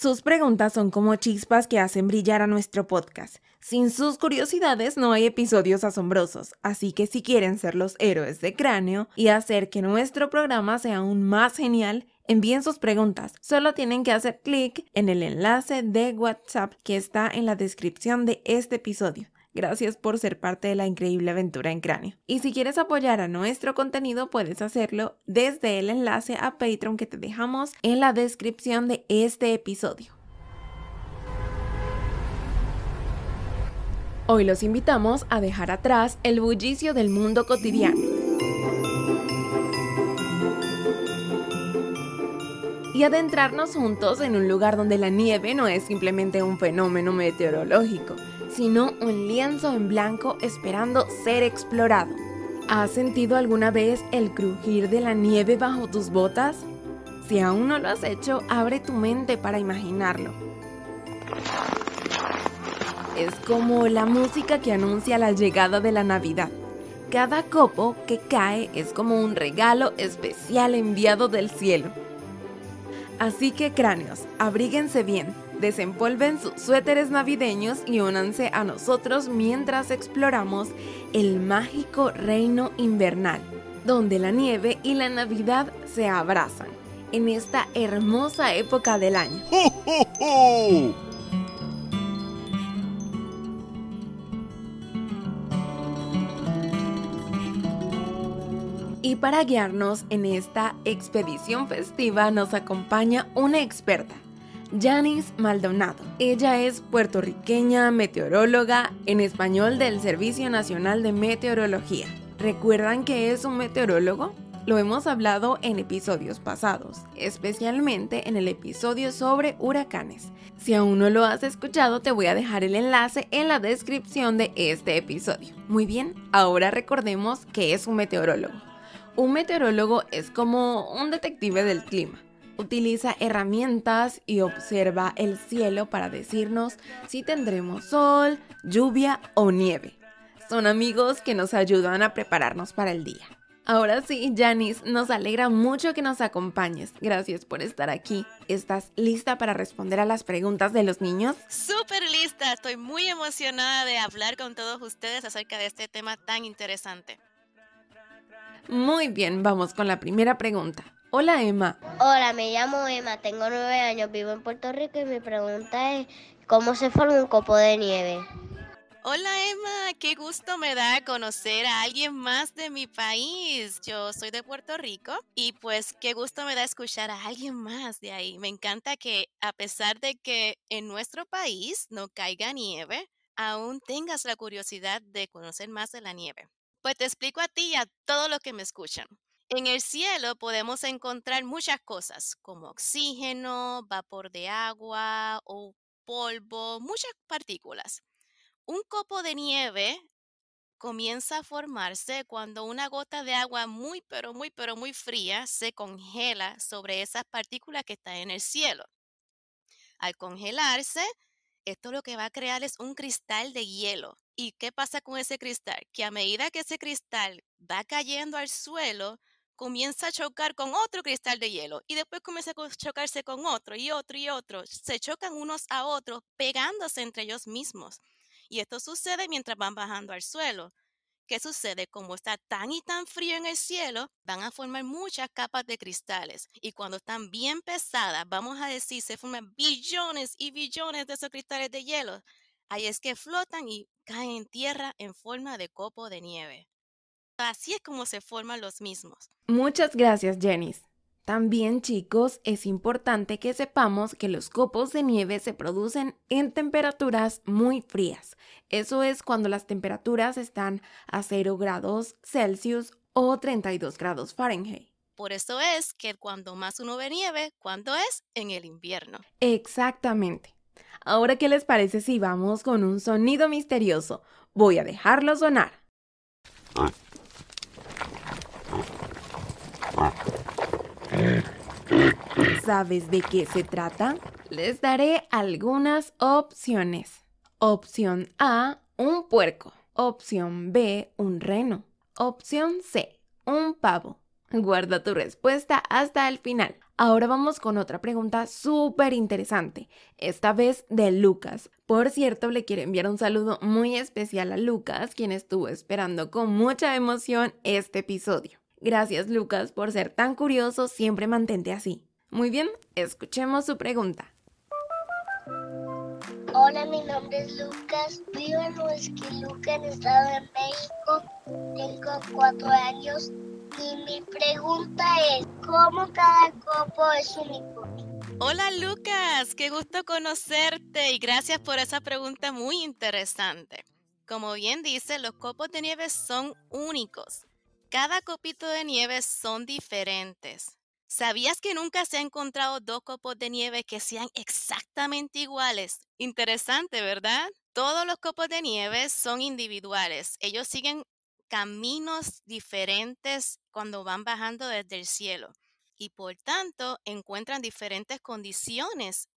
Sus preguntas son como chispas que hacen brillar a nuestro podcast. Sin sus curiosidades no hay episodios asombrosos, así que si quieren ser los héroes de cráneo y hacer que nuestro programa sea aún más genial, envíen sus preguntas. Solo tienen que hacer clic en el enlace de WhatsApp que está en la descripción de este episodio. Gracias por ser parte de la increíble aventura en cráneo. Y si quieres apoyar a nuestro contenido, puedes hacerlo desde el enlace a Patreon que te dejamos en la descripción de este episodio. Hoy los invitamos a dejar atrás el bullicio del mundo cotidiano. Y adentrarnos juntos en un lugar donde la nieve no es simplemente un fenómeno meteorológico, sino un lienzo en blanco esperando ser explorado. ¿Has sentido alguna vez el crujir de la nieve bajo tus botas? Si aún no lo has hecho, abre tu mente para imaginarlo. Es como la música que anuncia la llegada de la Navidad. Cada copo que cae es como un regalo especial enviado del cielo. Así que cráneos, abríguense bien, desempolven sus suéteres navideños y únanse a nosotros mientras exploramos el mágico reino invernal, donde la nieve y la Navidad se abrazan en esta hermosa época del año. Y para guiarnos en esta expedición festiva nos acompaña una experta, Janice Maldonado. Ella es puertorriqueña, meteoróloga, en español del Servicio Nacional de Meteorología. ¿Recuerdan que es un meteorólogo? Lo hemos hablado en episodios pasados, especialmente en el episodio sobre huracanes. Si aún no lo has escuchado, te voy a dejar el enlace en la descripción de este episodio. Muy bien, ahora recordemos que es un meteorólogo. Un meteorólogo es como un detective del clima. Utiliza herramientas y observa el cielo para decirnos si tendremos sol, lluvia o nieve. Son amigos que nos ayudan a prepararnos para el día. Ahora sí, Janice, nos alegra mucho que nos acompañes. Gracias por estar aquí. ¿Estás lista para responder a las preguntas de los niños? Súper lista. Estoy muy emocionada de hablar con todos ustedes acerca de este tema tan interesante. Muy bien, vamos con la primera pregunta. Hola Emma. Hola, me llamo Emma, tengo nueve años, vivo en Puerto Rico y mi pregunta es ¿cómo se forma un copo de nieve? Hola Emma, qué gusto me da conocer a alguien más de mi país. Yo soy de Puerto Rico y pues qué gusto me da escuchar a alguien más de ahí. Me encanta que a pesar de que en nuestro país no caiga nieve, aún tengas la curiosidad de conocer más de la nieve. Pues te explico a ti y a todos los que me escuchan. En el cielo podemos encontrar muchas cosas como oxígeno, vapor de agua o polvo, muchas partículas. Un copo de nieve comienza a formarse cuando una gota de agua muy, pero muy, pero muy fría se congela sobre esas partículas que están en el cielo. Al congelarse, esto lo que va a crear es un cristal de hielo. ¿Y qué pasa con ese cristal? Que a medida que ese cristal va cayendo al suelo, comienza a chocar con otro cristal de hielo y después comienza a chocarse con otro y otro y otro. Se chocan unos a otros, pegándose entre ellos mismos. Y esto sucede mientras van bajando al suelo. ¿Qué sucede? Como está tan y tan frío en el cielo, van a formar muchas capas de cristales. Y cuando están bien pesadas, vamos a decir, se forman billones y billones de esos cristales de hielo. Ahí es que flotan y caen en tierra en forma de copo de nieve. Así es como se forman los mismos. Muchas gracias, Janice. También, chicos, es importante que sepamos que los copos de nieve se producen en temperaturas muy frías. Eso es cuando las temperaturas están a 0 grados Celsius o 32 grados Fahrenheit. Por eso es que cuando más uno ve nieve, cuando es en el invierno. Exactamente. Ahora, ¿qué les parece si vamos con un sonido misterioso? Voy a dejarlo sonar. ¿Sabes de qué se trata? Les daré algunas opciones. Opción A, un puerco. Opción B, un reno. Opción C, un pavo. Guarda tu respuesta hasta el final. Ahora vamos con otra pregunta súper interesante, esta vez de Lucas. Por cierto, le quiero enviar un saludo muy especial a Lucas, quien estuvo esperando con mucha emoción este episodio. Gracias Lucas por ser tan curioso, siempre mantente así. Muy bien, escuchemos su pregunta. Hola, mi nombre es Lucas, vivo en Huesquiluca, en Estado de México, tengo cuatro años y mi pregunta es, ¿cómo cada copo es único? Hola Lucas, qué gusto conocerte y gracias por esa pregunta muy interesante. Como bien dice, los copos de nieve son únicos. Cada copito de nieve son diferentes. ¿Sabías que nunca se ha encontrado dos copos de nieve que sean exactamente iguales? Interesante, ¿verdad? Todos los copos de nieve son individuales. Ellos siguen caminos diferentes cuando van bajando desde el cielo y por tanto encuentran diferentes condiciones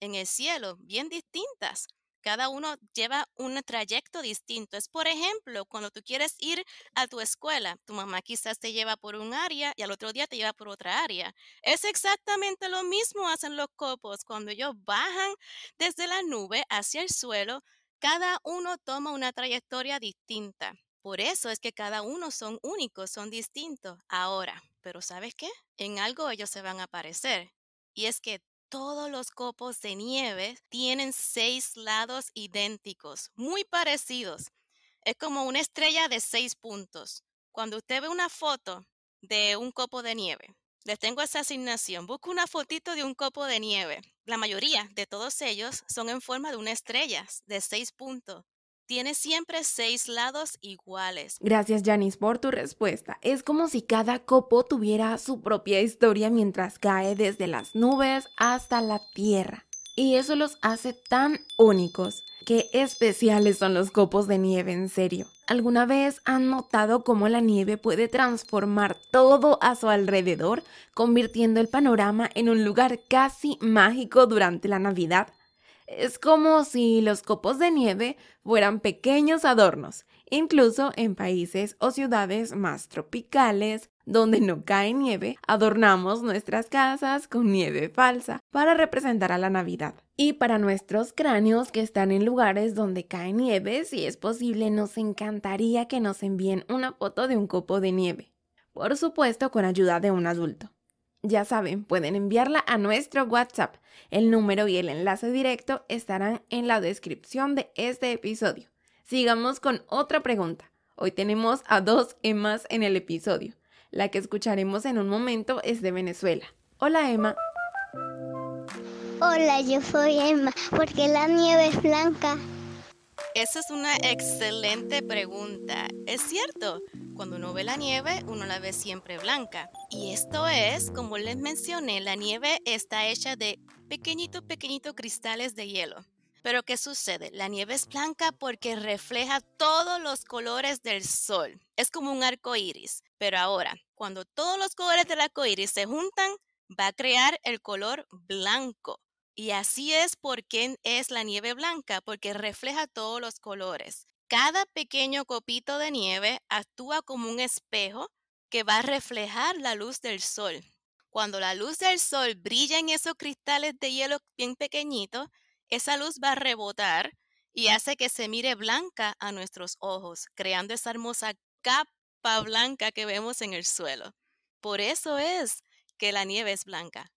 en el cielo, bien distintas. Cada uno lleva un trayecto distinto. Es, por ejemplo, cuando tú quieres ir a tu escuela, tu mamá quizás te lleva por un área y al otro día te lleva por otra área. Es exactamente lo mismo hacen los copos. Cuando ellos bajan desde la nube hacia el suelo, cada uno toma una trayectoria distinta. Por eso es que cada uno son únicos, son distintos. Ahora, pero ¿sabes qué? En algo ellos se van a parecer. Y es que todos los copos de nieve tienen seis lados idénticos, muy parecidos. Es como una estrella de seis puntos. Cuando usted ve una foto de un copo de nieve, les tengo esa asignación. Busca una fotito de un copo de nieve. La mayoría de todos ellos son en forma de una estrella de seis puntos tiene siempre seis lados iguales. Gracias, Janice, por tu respuesta. Es como si cada copo tuviera su propia historia mientras cae desde las nubes hasta la tierra. Y eso los hace tan únicos. Qué especiales son los copos de nieve, en serio. ¿Alguna vez han notado cómo la nieve puede transformar todo a su alrededor, convirtiendo el panorama en un lugar casi mágico durante la Navidad? Es como si los copos de nieve fueran pequeños adornos, incluso en países o ciudades más tropicales, donde no cae nieve, adornamos nuestras casas con nieve falsa para representar a la Navidad. Y para nuestros cráneos que están en lugares donde cae nieve, si es posible, nos encantaría que nos envíen una foto de un copo de nieve. Por supuesto, con ayuda de un adulto. Ya saben, pueden enviarla a nuestro WhatsApp. El número y el enlace directo estarán en la descripción de este episodio. Sigamos con otra pregunta. Hoy tenemos a dos Emmas en el episodio. La que escucharemos en un momento es de Venezuela. Hola Emma. Hola, yo soy Emma. ¿Por qué la nieve es blanca? Esa es una excelente pregunta. Es cierto, cuando uno ve la nieve, uno la ve siempre blanca. Y esto es, como les mencioné, la nieve está hecha de pequeñitos, pequeñitos cristales de hielo. Pero ¿qué sucede? La nieve es blanca porque refleja todos los colores del sol. Es como un arco iris. Pero ahora, cuando todos los colores del arco iris se juntan, va a crear el color blanco. Y así es porque es la nieve blanca, porque refleja todos los colores. Cada pequeño copito de nieve actúa como un espejo que va a reflejar la luz del sol. Cuando la luz del sol brilla en esos cristales de hielo bien pequeñitos, esa luz va a rebotar y hace que se mire blanca a nuestros ojos, creando esa hermosa capa blanca que vemos en el suelo. Por eso es que la nieve es blanca.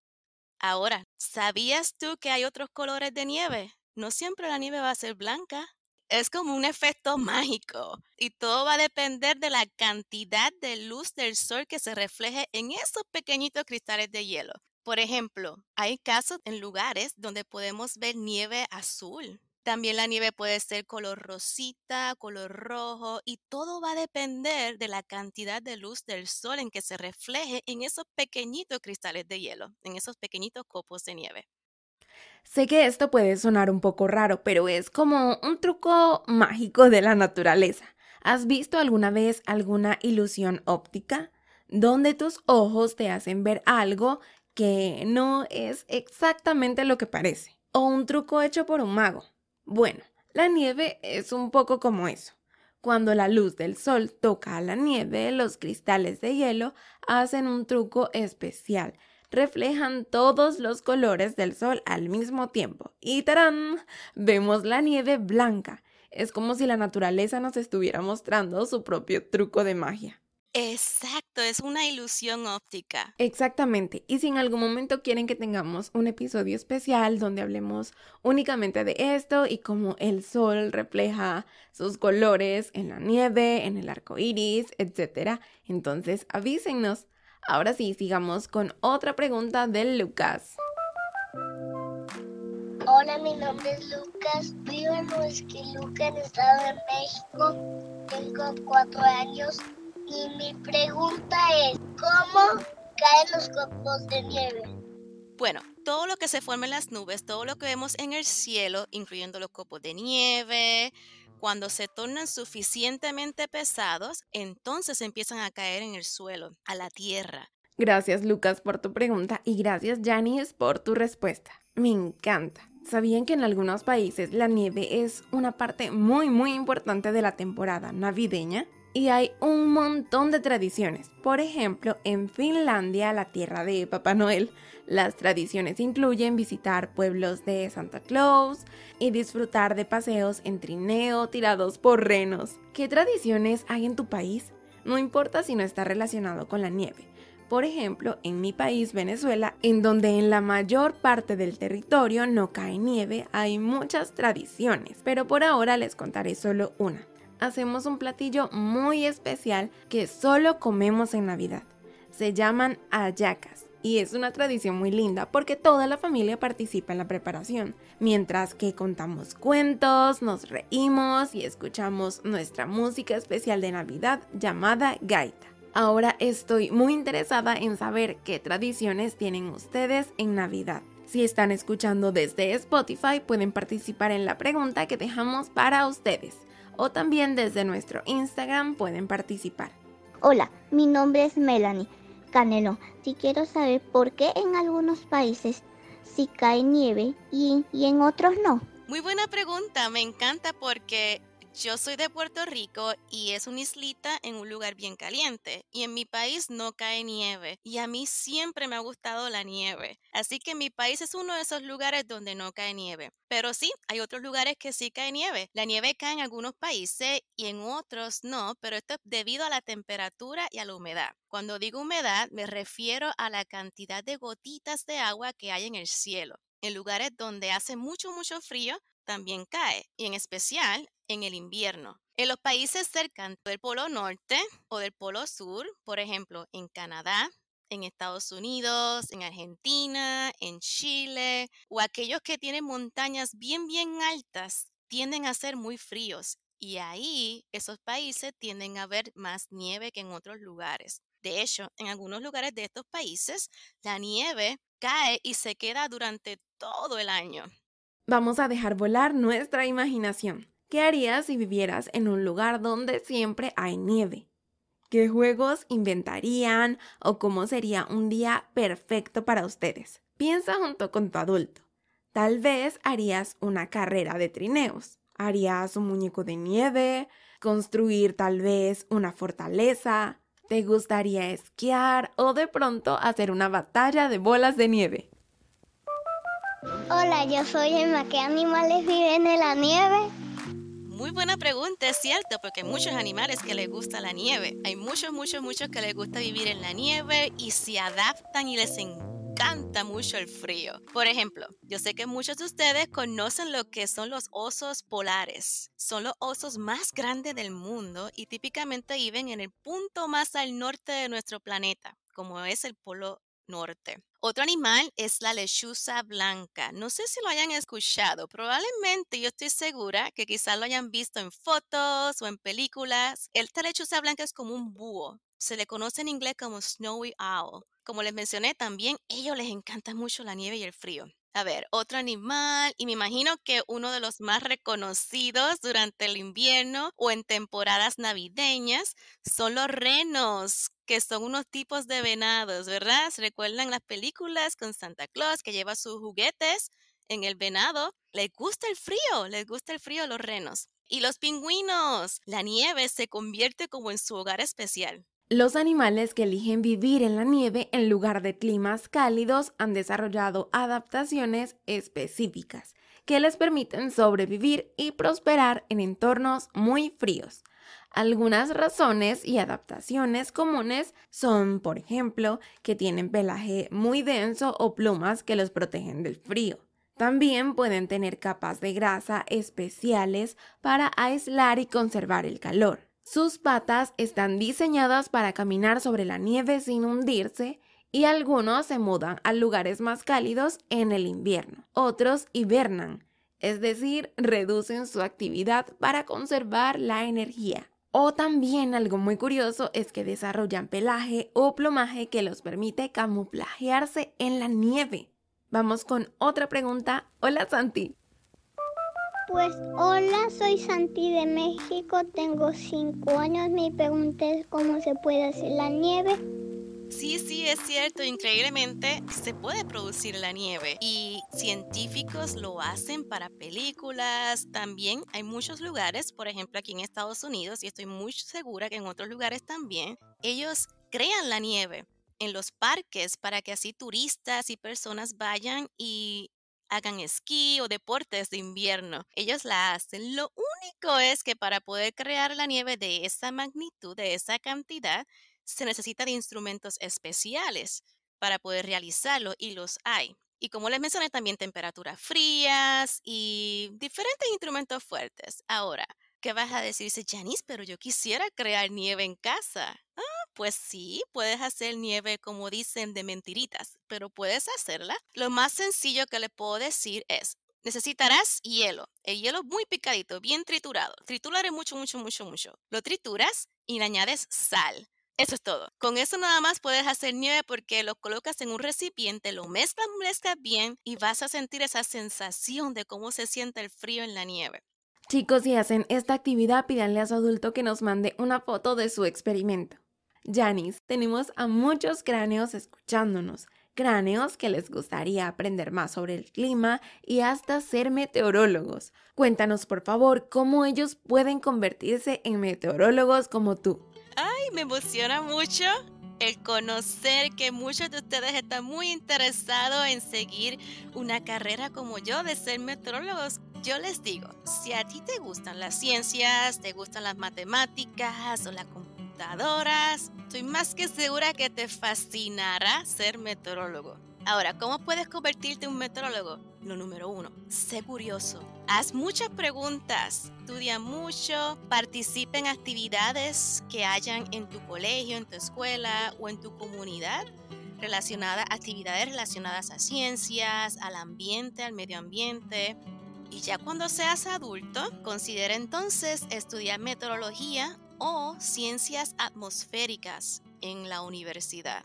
Ahora, ¿sabías tú que hay otros colores de nieve? No siempre la nieve va a ser blanca. Es como un efecto mágico y todo va a depender de la cantidad de luz del sol que se refleje en esos pequeñitos cristales de hielo. Por ejemplo, hay casos en lugares donde podemos ver nieve azul también la nieve puede ser color rosita, color rojo y todo va a depender de la cantidad de luz del sol en que se refleje en esos pequeñitos cristales de hielo, en esos pequeñitos copos de nieve. Sé que esto puede sonar un poco raro, pero es como un truco mágico de la naturaleza. ¿Has visto alguna vez alguna ilusión óptica? Donde tus ojos te hacen ver algo que no es exactamente lo que parece. O un truco hecho por un mago. Bueno, la nieve es un poco como eso. Cuando la luz del sol toca a la nieve, los cristales de hielo hacen un truco especial. Reflejan todos los colores del sol al mismo tiempo. Y ¡tarán! Vemos la nieve blanca. Es como si la naturaleza nos estuviera mostrando su propio truco de magia. Exacto, es una ilusión óptica. Exactamente. Y si en algún momento quieren que tengamos un episodio especial donde hablemos únicamente de esto y cómo el sol refleja sus colores en la nieve, en el arco iris, etc., entonces avísennos. Ahora sí, sigamos con otra pregunta de Lucas. Hola, mi nombre es Lucas. Vivo en Huesquiluca, en Estado de México. Tengo cuatro años y mi pregunta es, ¿cómo caen los copos de nieve? Bueno, todo lo que se forma en las nubes, todo lo que vemos en el cielo, incluyendo los copos de nieve, cuando se tornan suficientemente pesados, entonces empiezan a caer en el suelo, a la tierra. Gracias Lucas por tu pregunta y gracias Janice por tu respuesta. Me encanta. ¿Sabían que en algunos países la nieve es una parte muy muy importante de la temporada navideña? Y hay un montón de tradiciones. Por ejemplo, en Finlandia, la tierra de Papá Noel, las tradiciones incluyen visitar pueblos de Santa Claus y disfrutar de paseos en trineo tirados por renos. ¿Qué tradiciones hay en tu país? No importa si no está relacionado con la nieve. Por ejemplo, en mi país, Venezuela, en donde en la mayor parte del territorio no cae nieve, hay muchas tradiciones, pero por ahora les contaré solo una hacemos un platillo muy especial que solo comemos en Navidad. Se llaman ayacas y es una tradición muy linda porque toda la familia participa en la preparación, mientras que contamos cuentos, nos reímos y escuchamos nuestra música especial de Navidad llamada gaita. Ahora estoy muy interesada en saber qué tradiciones tienen ustedes en Navidad. Si están escuchando desde Spotify, pueden participar en la pregunta que dejamos para ustedes o también desde nuestro Instagram pueden participar. Hola, mi nombre es Melanie Canelo. Si quiero saber por qué en algunos países sí cae nieve y, y en otros no. Muy buena pregunta, me encanta porque yo soy de Puerto Rico y es una islita en un lugar bien caliente y en mi país no cae nieve y a mí siempre me ha gustado la nieve. Así que mi país es uno de esos lugares donde no cae nieve. Pero sí, hay otros lugares que sí cae nieve. La nieve cae en algunos países y en otros no, pero esto es debido a la temperatura y a la humedad. Cuando digo humedad me refiero a la cantidad de gotitas de agua que hay en el cielo. En lugares donde hace mucho, mucho frío, también cae, y en especial en el invierno. En los países cercanos del Polo Norte o del Polo Sur, por ejemplo, en Canadá, en Estados Unidos, en Argentina, en Chile, o aquellos que tienen montañas bien, bien altas, tienden a ser muy fríos. Y ahí esos países tienden a ver más nieve que en otros lugares. De hecho, en algunos lugares de estos países, la nieve cae y se queda durante todo el año. Vamos a dejar volar nuestra imaginación. ¿Qué harías si vivieras en un lugar donde siempre hay nieve? ¿Qué juegos inventarían o cómo sería un día perfecto para ustedes? Piensa junto con tu adulto. Tal vez harías una carrera de trineos. Harías un muñeco de nieve, construir tal vez una fortaleza. ¿Te gustaría esquiar o de pronto hacer una batalla de bolas de nieve? Hola, yo soy Emma. ¿Qué animales viven en la nieve? Muy buena pregunta, es cierto, porque hay muchos animales que les gusta la nieve. Hay muchos, muchos, muchos que les gusta vivir en la nieve y se adaptan y les encanta mucho el frío. Por ejemplo, yo sé que muchos de ustedes conocen lo que son los osos polares. Son los osos más grandes del mundo y típicamente viven en el punto más al norte de nuestro planeta, como es el polo norte. Otro animal es la lechuza blanca. No sé si lo hayan escuchado, probablemente yo estoy segura que quizás lo hayan visto en fotos o en películas. Esta lechuza blanca es como un búho. Se le conoce en inglés como snowy owl. Como les mencioné también, ellos les encanta mucho la nieve y el frío. A ver, otro animal, y me imagino que uno de los más reconocidos durante el invierno o en temporadas navideñas son los renos, que son unos tipos de venados, ¿verdad? ¿Se recuerdan las películas con Santa Claus que lleva sus juguetes en el venado? Les gusta el frío, les gusta el frío a los renos. Y los pingüinos. La nieve se convierte como en su hogar especial. Los animales que eligen vivir en la nieve en lugar de climas cálidos han desarrollado adaptaciones específicas que les permiten sobrevivir y prosperar en entornos muy fríos. Algunas razones y adaptaciones comunes son, por ejemplo, que tienen pelaje muy denso o plumas que los protegen del frío. También pueden tener capas de grasa especiales para aislar y conservar el calor. Sus patas están diseñadas para caminar sobre la nieve sin hundirse y algunos se mudan a lugares más cálidos en el invierno. Otros hibernan, es decir, reducen su actividad para conservar la energía. O también algo muy curioso es que desarrollan pelaje o plumaje que los permite camuflajearse en la nieve. Vamos con otra pregunta. Hola Santi. Pues hola, soy Santi de México, tengo 5 años. Mi pregunta es cómo se puede hacer la nieve. Sí, sí, es cierto, increíblemente se puede producir la nieve y científicos lo hacen para películas. También hay muchos lugares, por ejemplo aquí en Estados Unidos, y estoy muy segura que en otros lugares también, ellos crean la nieve en los parques para que así turistas y personas vayan y hagan esquí o deportes de invierno. Ellos la hacen. Lo único es que para poder crear la nieve de esa magnitud, de esa cantidad, se necesita de instrumentos especiales para poder realizarlo y los hay. Y como les mencioné, también temperaturas frías y diferentes instrumentos fuertes. Ahora, ¿qué vas a decirse, Janice? Pero yo quisiera crear nieve en casa. Ah, pues sí, puedes hacer nieve como dicen de mentiritas, pero puedes hacerla. Lo más sencillo que le puedo decir es, necesitarás hielo. El hielo muy picadito, bien triturado. Trituraré mucho, mucho, mucho, mucho. Lo trituras y le añades sal. Eso es todo. Con eso nada más puedes hacer nieve porque lo colocas en un recipiente, lo mezclas, mezclas bien y vas a sentir esa sensación de cómo se siente el frío en la nieve. Chicos, si hacen esta actividad, pídanle a su adulto que nos mande una foto de su experimento. Janice, tenemos a muchos cráneos escuchándonos, cráneos que les gustaría aprender más sobre el clima y hasta ser meteorólogos. Cuéntanos por favor cómo ellos pueden convertirse en meteorólogos como tú. Ay, me emociona mucho el conocer que muchos de ustedes están muy interesados en seguir una carrera como yo de ser meteorólogos. Yo les digo, si a ti te gustan las ciencias, te gustan las matemáticas o la estoy más que segura que te fascinará ser meteorólogo. Ahora, ¿cómo puedes convertirte en un meteorólogo? Lo número uno, sé curioso. Haz muchas preguntas, estudia mucho, participa en actividades que hayan en tu colegio, en tu escuela o en tu comunidad relacionadas, actividades relacionadas a ciencias, al ambiente, al medio ambiente. Y ya cuando seas adulto, considera entonces estudiar meteorología o ciencias atmosféricas en la universidad.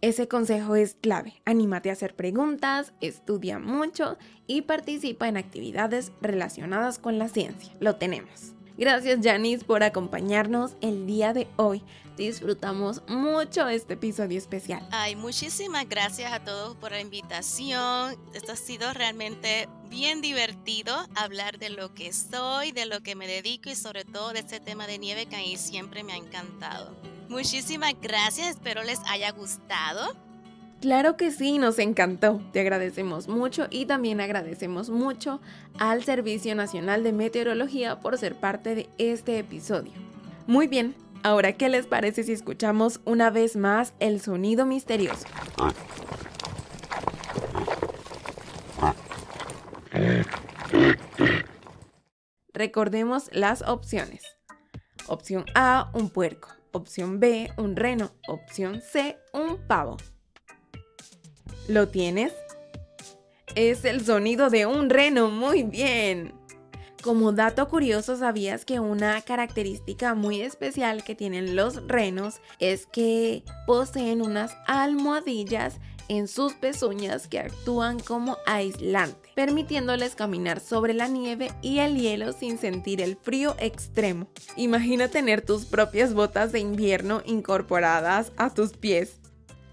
Ese consejo es clave. Anímate a hacer preguntas, estudia mucho y participa en actividades relacionadas con la ciencia. Lo tenemos. Gracias Janice por acompañarnos el día de hoy. Disfrutamos mucho este episodio especial. Ay, muchísimas gracias a todos por la invitación. Esto ha sido realmente bien divertido hablar de lo que soy, de lo que me dedico y sobre todo de este tema de nieve que a mí siempre me ha encantado. Muchísimas gracias, espero les haya gustado. Claro que sí, nos encantó. Te agradecemos mucho y también agradecemos mucho al Servicio Nacional de Meteorología por ser parte de este episodio. Muy bien, ahora ¿qué les parece si escuchamos una vez más el sonido misterioso? Recordemos las opciones. Opción A, un puerco. Opción B, un reno. Opción C, un pavo. ¿Lo tienes? Es el sonido de un reno, muy bien. Como dato curioso, ¿sabías que una característica muy especial que tienen los renos es que poseen unas almohadillas en sus pezuñas que actúan como aislante, permitiéndoles caminar sobre la nieve y el hielo sin sentir el frío extremo? Imagina tener tus propias botas de invierno incorporadas a tus pies.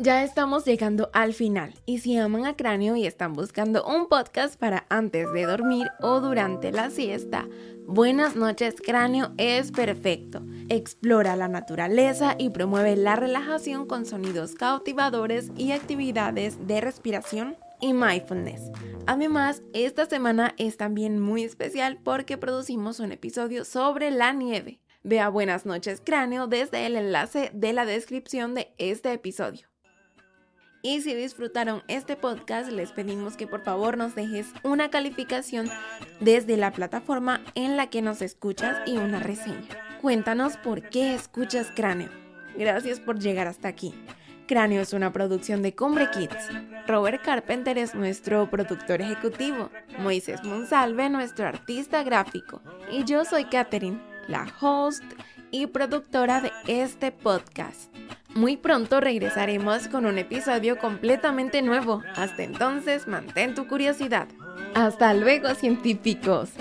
Ya estamos llegando al final y si aman a Cráneo y están buscando un podcast para antes de dormir o durante la siesta, Buenas noches Cráneo es perfecto. Explora la naturaleza y promueve la relajación con sonidos cautivadores y actividades de respiración y mindfulness. Además, esta semana es también muy especial porque producimos un episodio sobre la nieve. Vea Buenas noches Cráneo desde el enlace de la descripción de este episodio. Y si disfrutaron este podcast, les pedimos que por favor nos dejes una calificación desde la plataforma en la que nos escuchas y una reseña. Cuéntanos por qué escuchas Cráneo. Gracias por llegar hasta aquí. Cráneo es una producción de Cumbre Kids. Robert Carpenter es nuestro productor ejecutivo. Moisés Monsalve, nuestro artista gráfico. Y yo soy Katherine, la host y productora de este podcast. Muy pronto regresaremos con un episodio completamente nuevo. Hasta entonces, mantén tu curiosidad. Hasta luego, científicos.